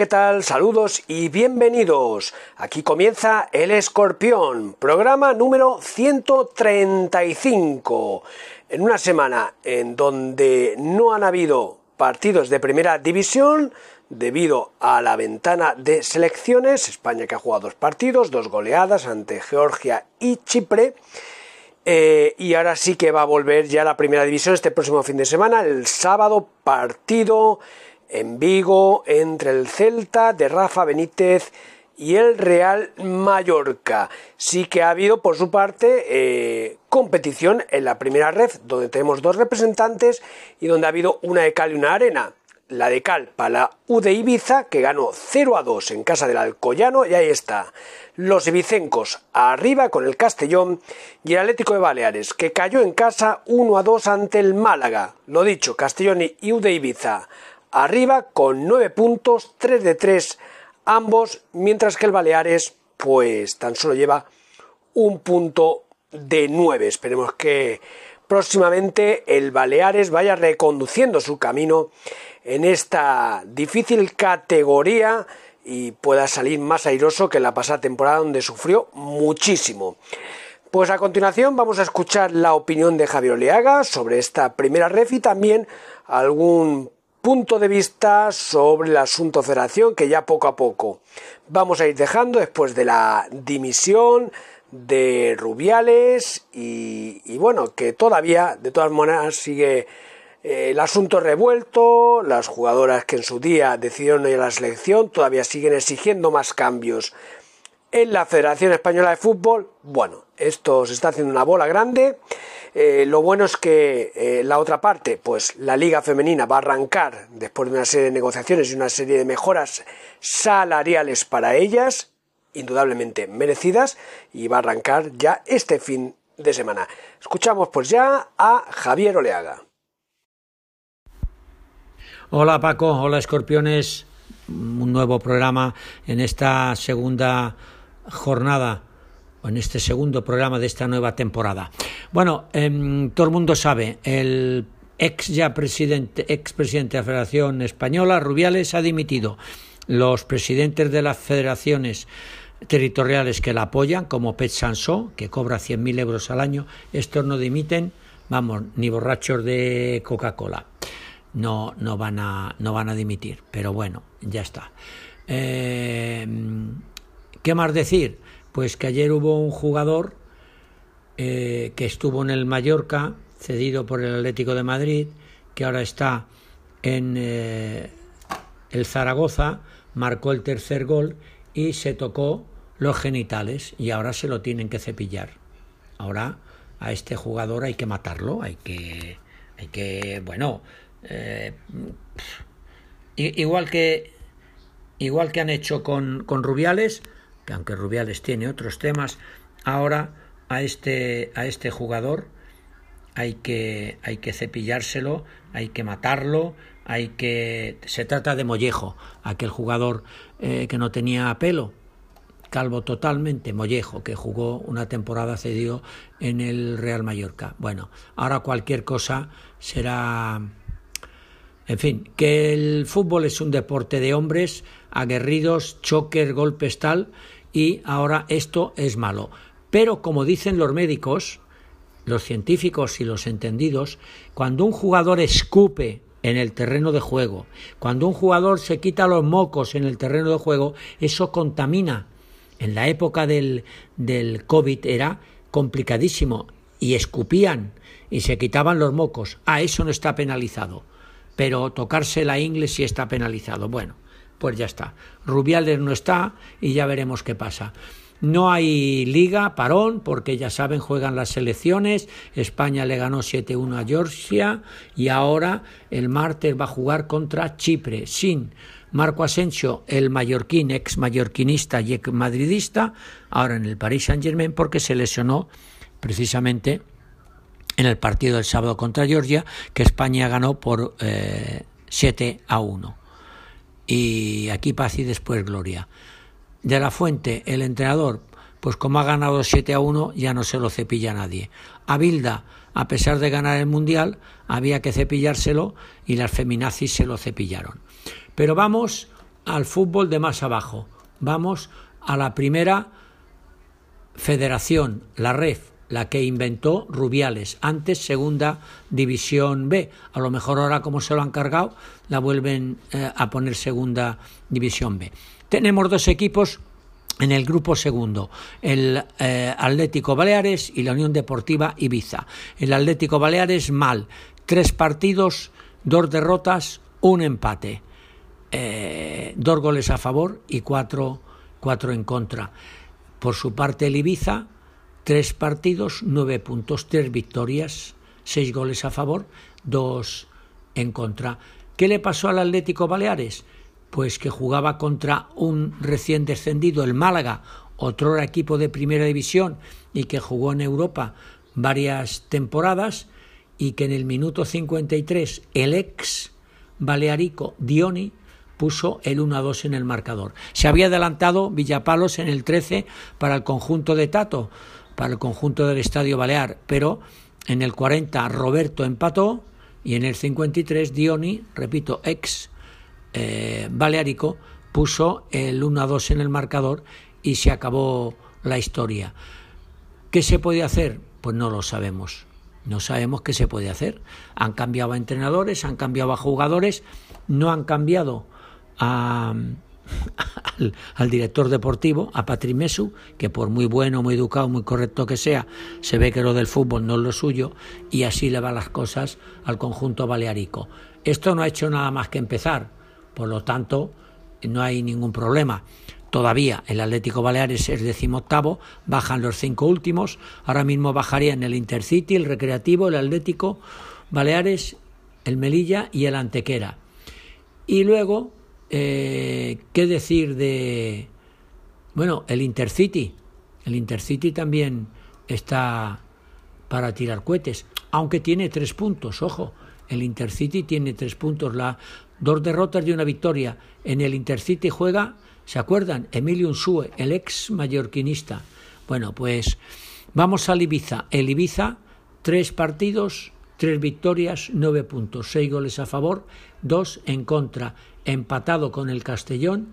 ¿Qué tal? Saludos y bienvenidos. Aquí comienza El Escorpión, programa número 135. En una semana en donde no han habido partidos de primera división debido a la ventana de selecciones, España que ha jugado dos partidos, dos goleadas ante Georgia y Chipre. Eh, y ahora sí que va a volver ya la primera división este próximo fin de semana, el sábado partido en Vigo entre el Celta de Rafa Benítez y el Real Mallorca. Sí que ha habido por su parte eh, competición en la primera red, donde tenemos dos representantes y donde ha habido una de cal y una arena. La de cal para la U de Ibiza, que ganó 0 a 2 en casa del Alcoyano, y ahí está. Los ibicencos arriba con el Castellón y el Atlético de Baleares, que cayó en casa 1 a 2 ante el Málaga. Lo dicho, Castellón y U de Ibiza arriba con 9 puntos, 3 de 3 ambos, mientras que el Baleares pues tan solo lleva un punto de 9. Esperemos que próximamente el Baleares vaya reconduciendo su camino en esta difícil categoría y pueda salir más airoso que la pasada temporada donde sufrió muchísimo. Pues a continuación vamos a escuchar la opinión de Javier Oleaga sobre esta primera ref y también algún punto de vista sobre el asunto federación que ya poco a poco vamos a ir dejando después de la dimisión de Rubiales y, bueno, que todavía de todas maneras sigue eh, el asunto revuelto, las jugadoras que en su día decidieron ir a la selección todavía siguen exigiendo más cambios en la Federación Española de Fútbol. Bueno, esto se está haciendo una bola grande eh, lo bueno es que eh, la otra parte, pues la liga femenina va a arrancar después de una serie de negociaciones y una serie de mejoras salariales para ellas, indudablemente merecidas, y va a arrancar ya este fin de semana. Escuchamos pues ya a Javier Oleaga. Hola Paco, hola escorpiones, un nuevo programa en esta segunda jornada en este segundo programa de esta nueva temporada. Bueno, em, todo el mundo sabe, el ex ya presidente, ex presidente de la Federación Española, Rubiales, ha dimitido. Los presidentes de las federaciones territoriales que la apoyan, como Pet Sansó, que cobra 100.000 euros al año, estos no dimiten, vamos, ni borrachos de Coca-Cola. No, no, van a, no van a dimitir, pero bueno, ya está. Em, ¿Qué más decir? Pues que ayer hubo un jugador eh, que estuvo en el Mallorca, cedido por el Atlético de Madrid, que ahora está en eh, el Zaragoza, marcó el tercer gol y se tocó los genitales y ahora se lo tienen que cepillar. Ahora a este jugador hay que matarlo, hay que, hay que, bueno, eh, igual que igual que han hecho con, con Rubiales, aunque Rubiales tiene otros temas, ahora a este, a este jugador hay que, hay que cepillárselo, hay que matarlo, hay que... Se trata de mollejo, aquel jugador eh, que no tenía pelo, calvo totalmente, mollejo, que jugó una temporada cedido en el Real Mallorca. Bueno, ahora cualquier cosa será... En fin, que el fútbol es un deporte de hombres aguerridos, choques, golpes tal, y ahora esto es malo. Pero como dicen los médicos, los científicos y los entendidos, cuando un jugador escupe en el terreno de juego, cuando un jugador se quita los mocos en el terreno de juego, eso contamina. En la época del, del COVID era complicadísimo y escupían y se quitaban los mocos. Ah, eso no está penalizado. Pero tocarse la ingle sí está penalizado. Bueno, pues ya está. Rubiales no está y ya veremos qué pasa. No hay liga, parón, porque ya saben, juegan las selecciones. España le ganó 7-1 a Georgia y ahora el martes va a jugar contra Chipre sin Marco Asensio, el mallorquín, ex mallorquinista y ex madridista, ahora en el Paris Saint Germain porque se lesionó precisamente en el partido del sábado contra Georgia, que España ganó por 7 eh, a 1. Y aquí paz y después gloria. De la Fuente, el entrenador, pues como ha ganado 7 a 1, ya no se lo cepilla nadie. A Bilda, a pesar de ganar el Mundial, había que cepillárselo y las feminazis se lo cepillaron. Pero vamos al fútbol de más abajo. Vamos a la primera federación, la REF, la que inventó Rubiales, antes segunda división B. A lo mejor ahora como se lo han cargado, la vuelven eh, a poner segunda división B. Tenemos dos equipos en el grupo segundo, el eh, Atlético Baleares y la Unión Deportiva Ibiza. El Atlético Baleares mal, tres partidos, dos derrotas, un empate, eh, dos goles a favor y cuatro, cuatro en contra. Por su parte el Ibiza, tres partidos, nueve puntos, tres victorias, seis goles a favor, dos en contra. ¿Qué le pasó al Atlético Baleares? pues que jugaba contra un recién descendido, el Málaga, otro equipo de primera división y que jugó en Europa varias temporadas y que en el minuto 53 el ex balearico Dioni puso el 1 a 2 en el marcador. Se había adelantado Villapalos en el 13 para el conjunto de Tato, para el conjunto del Estadio Balear, pero en el 40 Roberto empató y en el 53 Dioni, repito, ex eh, Balearico puso el 1 a 2 en el marcador y se acabó la historia. ¿Qué se puede hacer? Pues no lo sabemos. No sabemos qué se puede hacer. Han cambiado a entrenadores, han cambiado a jugadores, no han cambiado a, al, director deportivo, a Patrimesu, que por muy bueno, muy educado, muy correcto que sea, se ve que lo del fútbol no es lo suyo y así le van las cosas al conjunto balearico. Esto no ha hecho nada más que empezar. Por lo tanto, no hay ningún problema. Todavía el Atlético Baleares es decimoctavo, bajan los cinco últimos. Ahora mismo bajarían el Intercity, el Recreativo, el Atlético Baleares, el Melilla y el Antequera. Y luego, eh, ¿qué decir de. Bueno, el Intercity. El Intercity también está para tirar cohetes, aunque tiene tres puntos, ojo. El Intercity tiene tres puntos. La, dos derrotas y una victoria. En el Intercity juega, ¿se acuerdan? Emilio Unsue, el ex mallorquinista. Bueno, pues vamos al Ibiza. El Ibiza, tres partidos, tres victorias, nueve puntos, seis goles a favor, dos en contra, empatado con el Castellón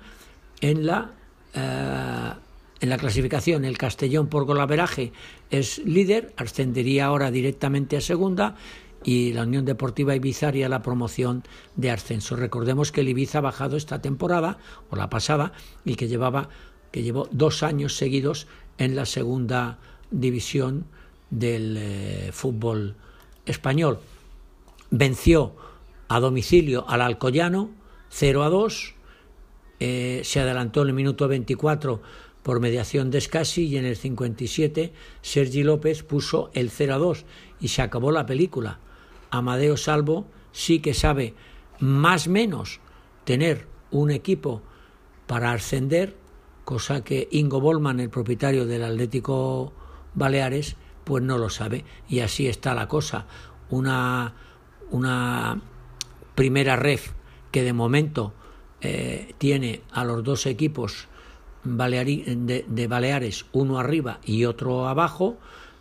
en la, eh, en la clasificación. El Castellón por golaveraje es líder, ascendería ahora directamente a segunda y la Unión Deportiva Ibiza haría la promoción de ascenso. Recordemos que el Ibiza ha bajado esta temporada, o la pasada, y que llevaba que llevó dos años seguidos en la segunda división del eh, fútbol español. Venció a domicilio al Alcoyano 0 a 2, eh, se adelantó en el minuto 24 por mediación de Scassi y en el 57 Sergi López puso el 0 a 2 y se acabó la película. Amadeo Salvo sí que sabe más menos tener un equipo para ascender, cosa que Ingo Bolman, el propietario del Atlético Baleares, pues no lo sabe. Y así está la cosa. Una, una primera ref que de momento eh, tiene a los dos equipos de Baleares, uno arriba y otro abajo,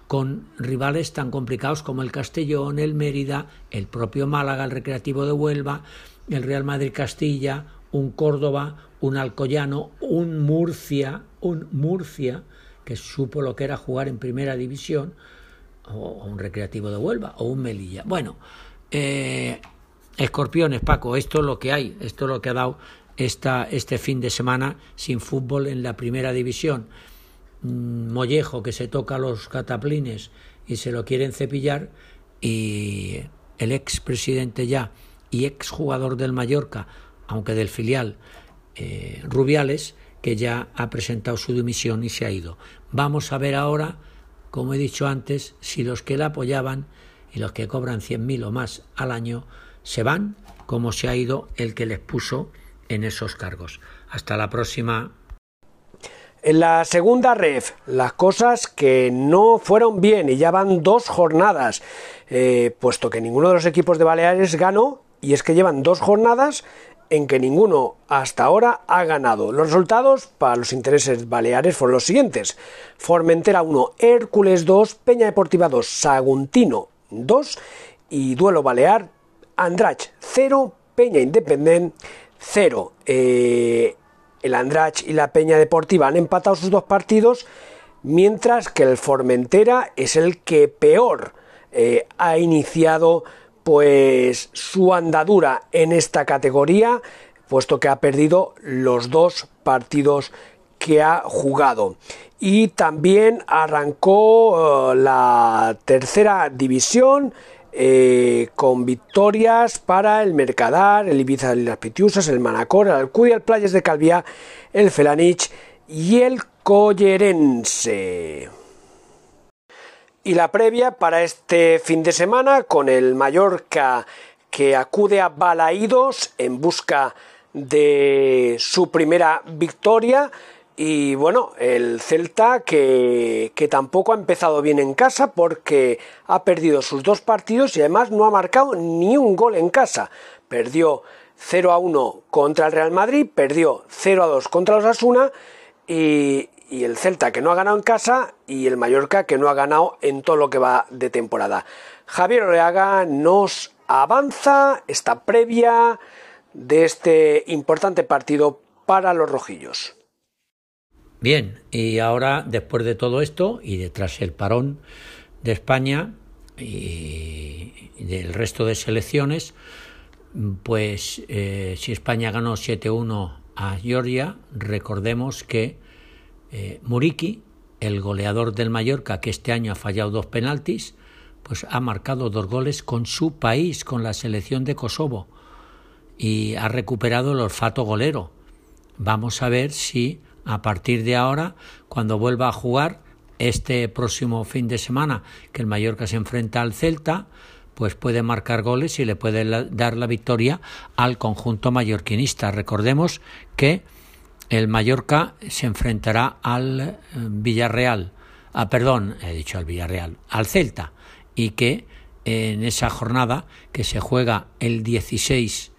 con rivales tan complicados como el Castellón, el Mérida, el propio Málaga, el Recreativo de Huelva, el Real Madrid Castilla, un Córdoba, un Alcoyano, un Murcia, un Murcia, que supo lo que era jugar en primera división, o, un Recreativo de Huelva, o un Melilla. Bueno, eh, escorpiones, Paco, esto es lo que hay, esto es lo que ha dado esta, este fin de semana sin fútbol en la primera división. Mm, mollejo que se toca los cataplines y se lo quieren cepillar y el ex presidente ya y ex jugador del Mallorca, aunque del filial, eh, Rubiales, que ya ha presentado su dimisión y se ha ido. Vamos a ver ahora, como he dicho antes, si los que la apoyaban y los que cobran 100.000 o más al año se van, como se ha ido el que les puso en esos cargos. Hasta la próxima. En la segunda ref, las cosas que no fueron bien y ya van dos jornadas, eh, puesto que ninguno de los equipos de Baleares ganó, y es que llevan dos jornadas en que ninguno hasta ahora ha ganado. Los resultados para los intereses baleares fueron los siguientes. Formentera 1, Hércules 2, Peña Deportiva 2, Saguntino 2 y Duelo Balear, Andrach 0, Peña Independent 0. Eh, el Andrach y la Peña Deportiva han empatado sus dos partidos, mientras que el Formentera es el que peor eh, ha iniciado pues su andadura en esta categoría, puesto que ha perdido los dos partidos que ha jugado. Y también arrancó eh, la tercera división eh, con victorias para el Mercadar, el Ibiza de las Pitiusas, el Manacor, el Alcudia, el Playas de Calviá, el Felanich y el Collerense. Y la previa para este fin de semana con el Mallorca que acude a Balaídos en busca de su primera victoria y bueno, el Celta que, tampoco ha empezado bien en casa porque ha perdido sus dos partidos y además no ha marcado ni un gol en casa. Perdió 0 a 1 contra el Real Madrid, perdió 0 a 2 contra los Asuna y, y el Celta que no ha ganado en casa y el Mallorca que no ha ganado en todo lo que va de temporada. Javier Oreaga nos avanza esta previa de este importante partido para los rojillos. Bien, y ahora después de todo esto y detrás el parón de España y del resto de selecciones, pues eh, si España ganó 7-1 a Georgia, recordemos que eh, Muriki, el goleador del Mallorca, que este año ha fallado dos penaltis, pues ha marcado dos goles con su país, con la selección de Kosovo, y ha recuperado el olfato golero. Vamos a ver si a partir de ahora, cuando vuelva a jugar este próximo fin de semana, que el Mallorca se enfrenta al Celta, pues puede marcar goles y le puede dar la victoria al conjunto mallorquinista. Recordemos que el Mallorca se enfrentará al eh, Villarreal, ah, perdón, he dicho al Villarreal, al Celta, y que en esa jornada que se juega el 16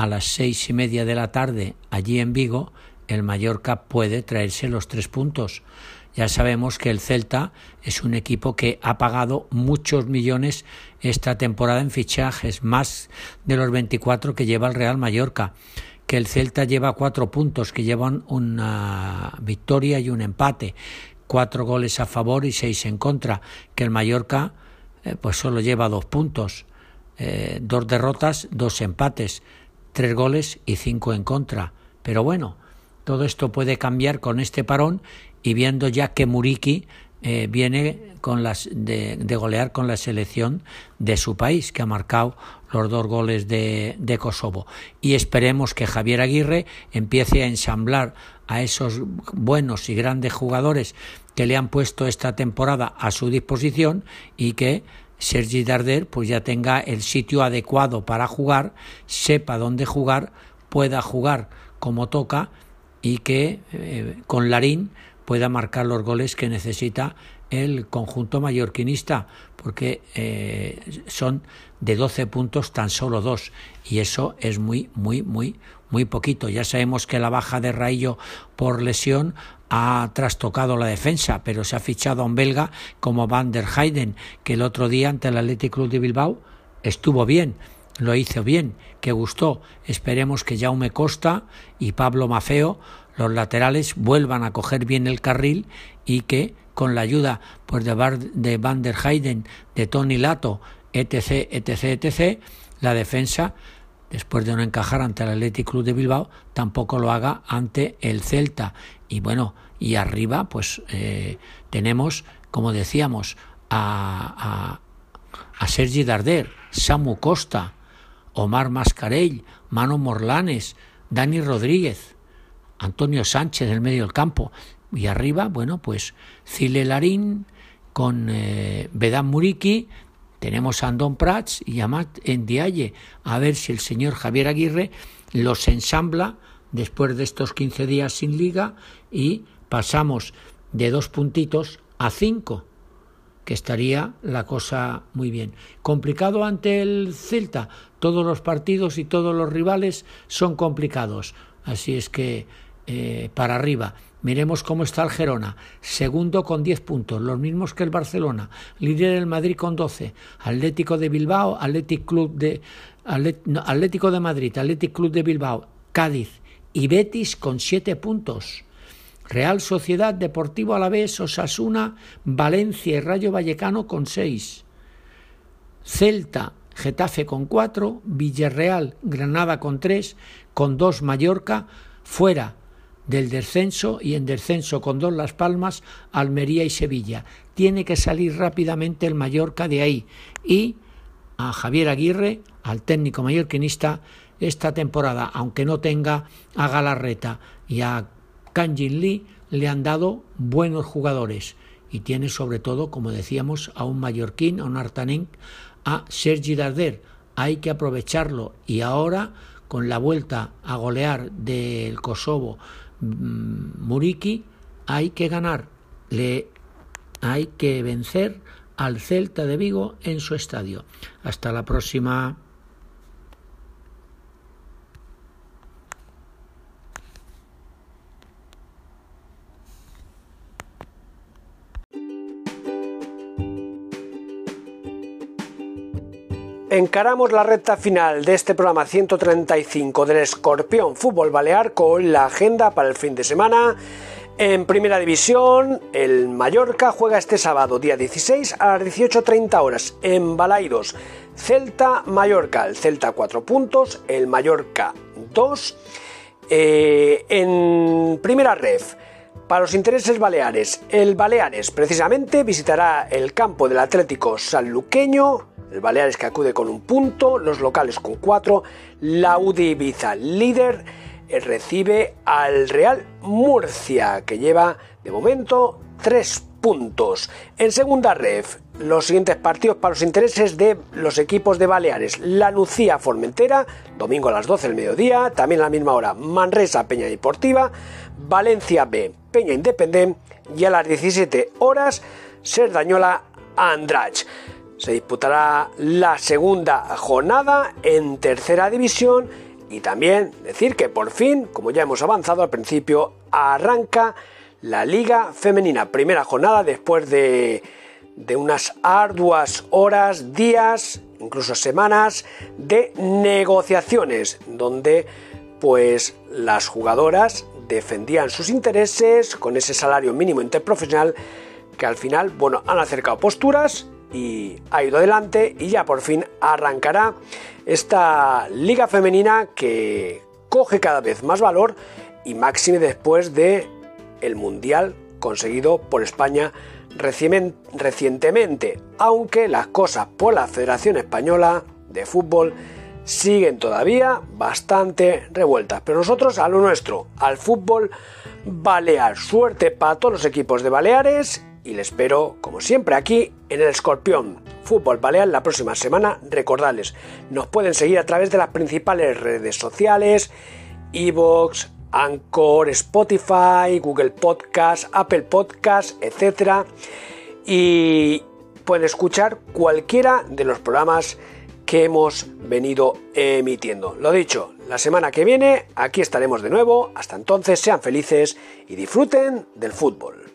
a las seis y media de la tarde allí en Vigo, el Mallorca puede traerse los tres puntos. Ya sabemos que el Celta es un equipo que ha pagado muchos millones esta temporada en fichajes, más de los 24 que lleva el Real Mallorca. Que el Celta lleva cuatro puntos, que llevan una victoria y un empate, cuatro goles a favor y seis en contra, que el Mallorca eh, pues solo lleva dos puntos, eh, dos derrotas, dos empates, tres goles y cinco en contra. Pero bueno, todo esto puede cambiar con este parón y viendo ya que Muriki eh, viene con las de, golear con la selección de su país, que ha marcado los dos goles de, de, Kosovo. Y esperemos que Javier Aguirre empiece a ensamblar a esos buenos y grandes jugadores que le han puesto esta temporada a su disposición y que Sergi Darder pues ya tenga el sitio adecuado para jugar, sepa dónde jugar, pueda jugar como toca y que eh, con Larín pueda marcar los goles que necesita el conjunto mallorquinista, porque eh, son de 12 puntos tan solo dos, y eso es muy, muy, muy, muy poquito. Ya sabemos que la baja de Raillo por lesión ha trastocado la defensa, pero se ha fichado a un belga como Van der Heyden, que el otro día ante el Athletic Club de Bilbao estuvo bien, lo hizo bien, que gustó. Esperemos que Jaume Costa y Pablo Mafeo los laterales vuelvan a coger bien el carril y que con la ayuda pues, de, de Van der Heyden, de Tony Lato, etc., etc., etc., la defensa después de no encajar ante el Athletic Club de Bilbao, tampoco lo haga ante el Celta. Y bueno, y arriba, pues eh, tenemos, como decíamos, a, a, a Sergi Darder, Samu Costa, Omar Mascarell, Mano Morlanes, Dani Rodríguez, Antonio Sánchez en el medio del campo. Y arriba, bueno, pues Cile Larín con eh, tenemos a Andón Prats y a Matt Ndiaye. A ver si el señor Javier Aguirre los ensambla después de estos 15 días sin liga y pasamos de dos puntitos a cinco, que estaría la cosa muy bien. Complicado ante el Celta, todos los partidos y todos los rivales son complicados, así es que eh, para arriba. Miremos cómo está el Gerona, segundo con 10 puntos, los mismos que el Barcelona, líder el Madrid con 12, Atlético de Bilbao, Atlético Club de Atlético de Madrid, Atlético Club de Bilbao, Cádiz y Betis con 7 puntos. Real Sociedad Deportivo Alavés, Osasuna, Valencia y Rayo Vallecano con 6. Celta, Getafe con 4, Villarreal, Granada con 3, con 2 Mallorca, fuera del descenso y en descenso con dos Las Palmas, Almería y Sevilla. Tiene que salir rápidamente el Mallorca de ahí y a Javier Aguirre, al técnico mallorquinista, esta temporada, aunque no tenga a Galarreta y a Kanjin Lee, le han dado buenos jugadores y tiene sobre todo, como decíamos, a un mallorquín, a un artanén, a Sergi Darder. Hay que aprovecharlo y ahora con la vuelta a golear del Kosovo Mm, Muriki hay que ganar, le hay que vencer al Celta de Vigo en su estadio. Hasta la próxima. Encaramos la recta final de este programa 135 del Escorpión Fútbol Balear con la agenda para el fin de semana. En primera división, el Mallorca juega este sábado, día 16, a las 18.30 horas en Balaidos. Celta Mallorca, el Celta 4 puntos, el Mallorca 2. Eh, en primera ref, para los intereses baleares, el Baleares precisamente visitará el campo del Atlético Sanluqueño el Baleares que acude con un punto, los locales con cuatro, la UDI Ibiza líder eh, recibe al Real Murcia que lleva de momento tres puntos. En segunda ref, los siguientes partidos para los intereses de los equipos de Baleares. La Lucía Formentera, domingo a las 12 del mediodía, también a la misma hora Manresa Peña Deportiva, Valencia B Peña Independiente y a las 17 horas Serdañola Andrach se disputará la segunda jornada en tercera división y también decir que por fin, como ya hemos avanzado al principio, arranca la Liga Femenina. Primera jornada después de, de unas arduas horas, días, incluso semanas de negociaciones, donde pues las jugadoras defendían sus intereses con ese salario mínimo interprofesional que al final, bueno, han acercado posturas y ha ido adelante y ya por fin arrancará esta liga femenina que coge cada vez más valor y máxime después de el mundial conseguido por España recientemente, aunque las cosas por la Federación Española de Fútbol siguen todavía bastante revueltas. Pero nosotros a lo nuestro, al fútbol balear. Suerte para todos los equipos de Baleares y le espero, como siempre, aquí en el Escorpión Fútbol Balear la próxima semana. Recordarles, nos pueden seguir a través de las principales redes sociales, Evox, Anchor, Spotify, Google Podcast, Apple Podcast, etc. Y pueden escuchar cualquiera de los programas que hemos venido emitiendo. Lo dicho, la semana que viene aquí estaremos de nuevo. Hasta entonces, sean felices y disfruten del fútbol.